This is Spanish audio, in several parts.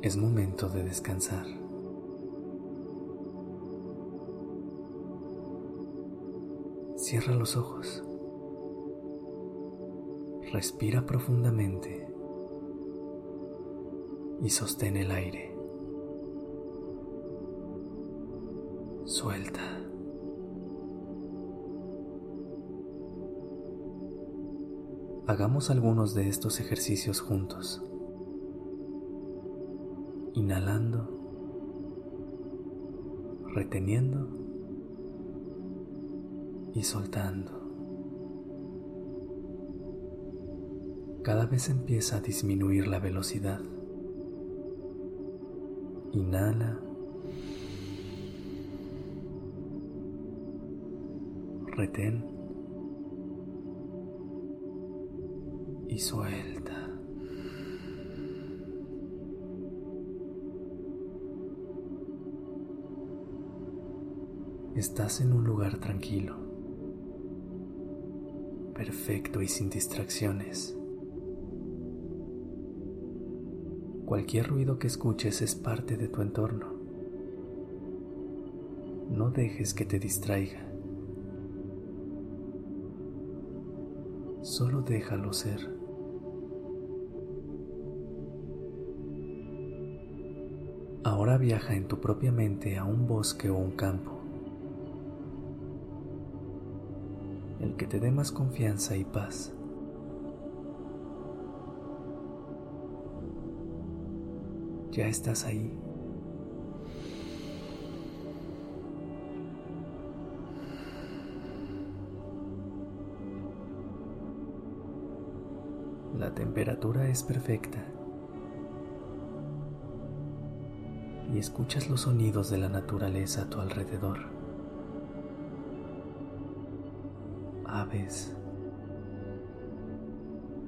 Es momento de descansar. Cierra los ojos. Respira profundamente y sostén el aire. Suelta. Hagamos algunos de estos ejercicios juntos. Inhalando, reteniendo y soltando. Cada vez empieza a disminuir la velocidad. Inhala. Retén. Y suelta. Estás en un lugar tranquilo, perfecto y sin distracciones. Cualquier ruido que escuches es parte de tu entorno. No dejes que te distraiga. Solo déjalo ser. Ahora viaja en tu propia mente a un bosque o un campo. El que te dé más confianza y paz. Ya estás ahí. La temperatura es perfecta. Y escuchas los sonidos de la naturaleza a tu alrededor.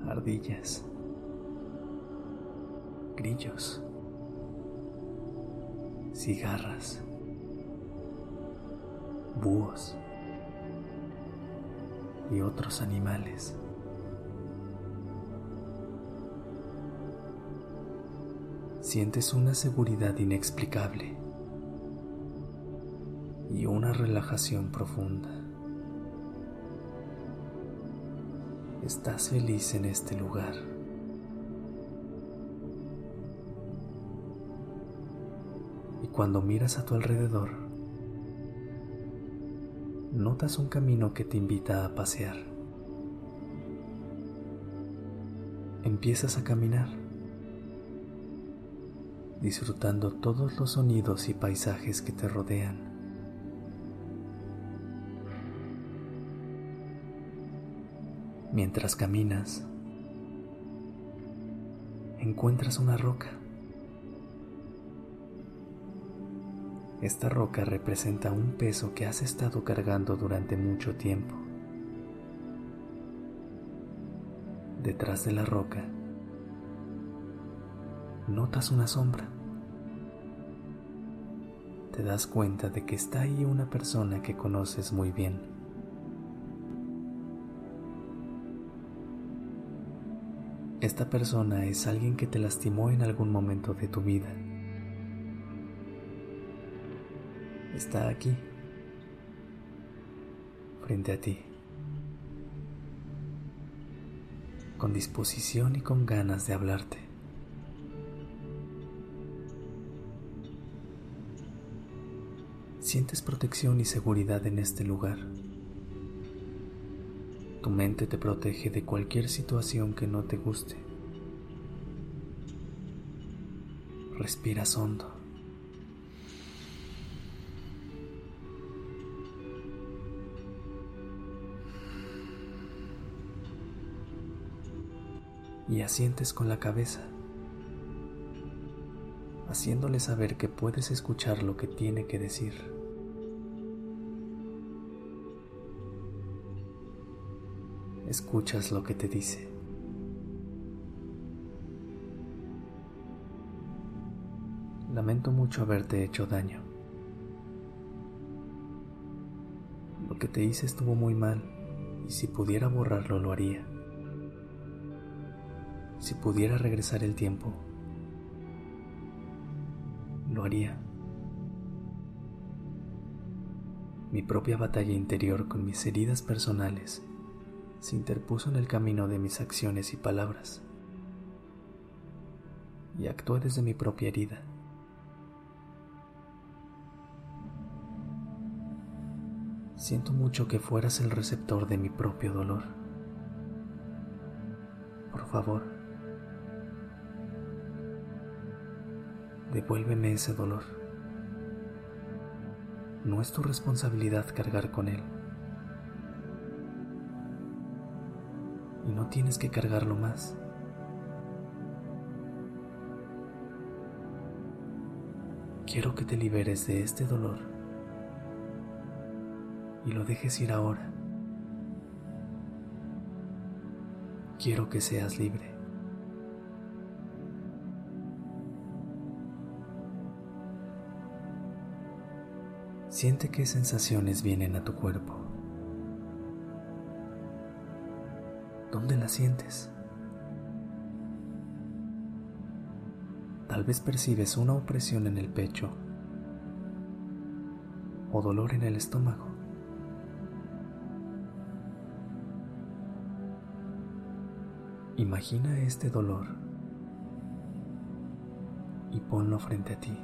Ardillas, grillos cigarras, búhos y otros animales. Sientes una seguridad inexplicable y una relajación profunda. Estás feliz en este lugar. cuando miras a tu alrededor, notas un camino que te invita a pasear. Empiezas a caminar, disfrutando todos los sonidos y paisajes que te rodean. Mientras caminas, encuentras una roca. Esta roca representa un peso que has estado cargando durante mucho tiempo. Detrás de la roca, notas una sombra. Te das cuenta de que está ahí una persona que conoces muy bien. Esta persona es alguien que te lastimó en algún momento de tu vida está aquí, frente a ti, con disposición y con ganas de hablarte. Sientes protección y seguridad en este lugar. Tu mente te protege de cualquier situación que no te guste. Respiras hondo. y asientes con la cabeza. haciéndole saber que puedes escuchar lo que tiene que decir. Escuchas lo que te dice. Lamento mucho haberte hecho daño. Lo que te hice estuvo muy mal y si pudiera borrarlo lo haría. Si pudiera regresar el tiempo, lo haría. Mi propia batalla interior con mis heridas personales se interpuso en el camino de mis acciones y palabras y actué desde mi propia herida. Siento mucho que fueras el receptor de mi propio dolor. Por favor, devuélveme ese dolor. No es tu responsabilidad cargar con él. No tienes que cargarlo más. Quiero que te liberes de este dolor y lo dejes ir ahora. Quiero que seas libre. Siente qué sensaciones vienen a tu cuerpo. ¿Dónde las sientes? Tal vez percibes una opresión en el pecho o dolor en el estómago. Imagina este dolor y ponlo frente a ti.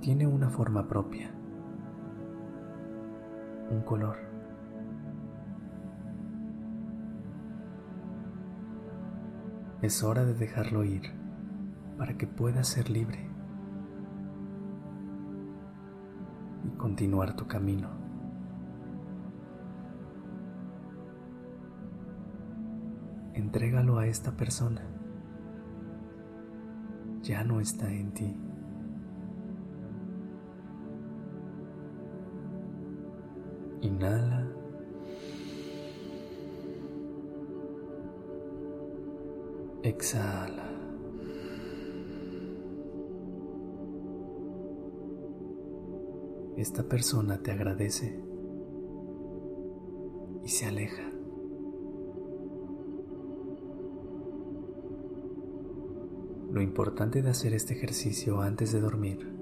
Tiene una forma propia, un color. Es hora de dejarlo ir para que puedas ser libre y continuar tu camino. entrégalo a esta persona. Ya no está en ti. Exhala. Esta persona te agradece y se aleja. Lo importante de hacer este ejercicio antes de dormir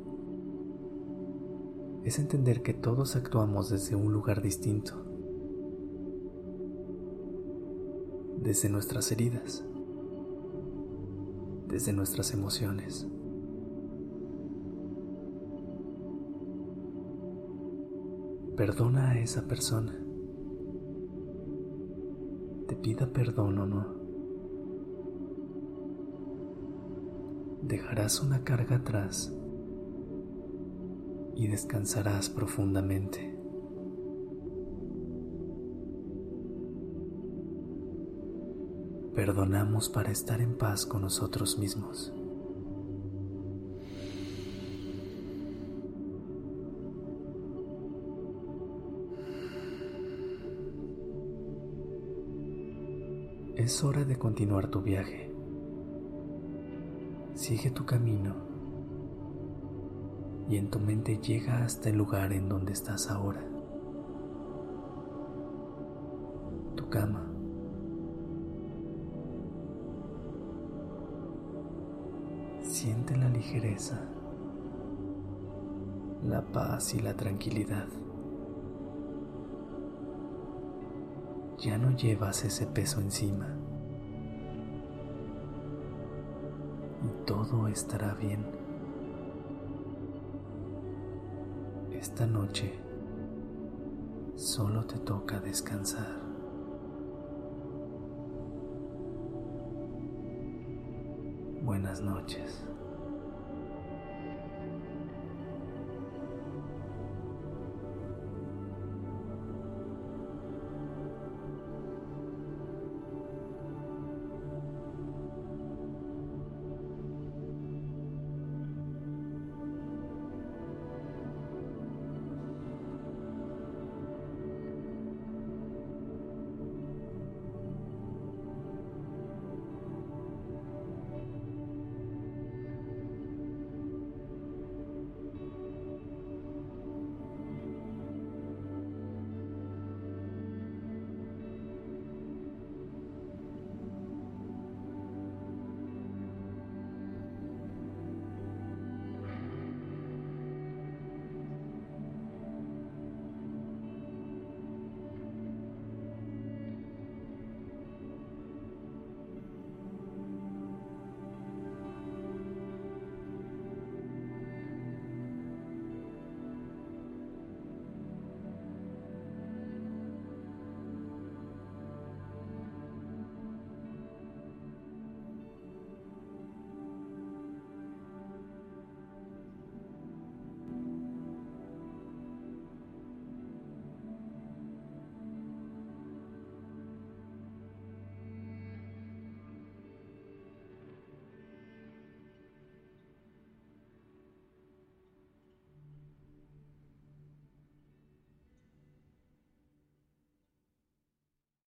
es entender que todos actuamos desde un lugar distinto, desde nuestras heridas, desde nuestras emociones. Perdona a esa persona, te pida perdón o no. dejarás una carga atrás y descansarás profundamente. Perdonamos para estar en paz con nosotros mismos. Es hora de continuar tu viaje. Sigue tu camino y en tu mente llega hasta el lugar en donde estás ahora. Tu cama. La ligereza, la paz y la tranquilidad. Ya no llevas ese peso encima. todo estará bien. Esta noche solo te toca descansar. Buenas noches.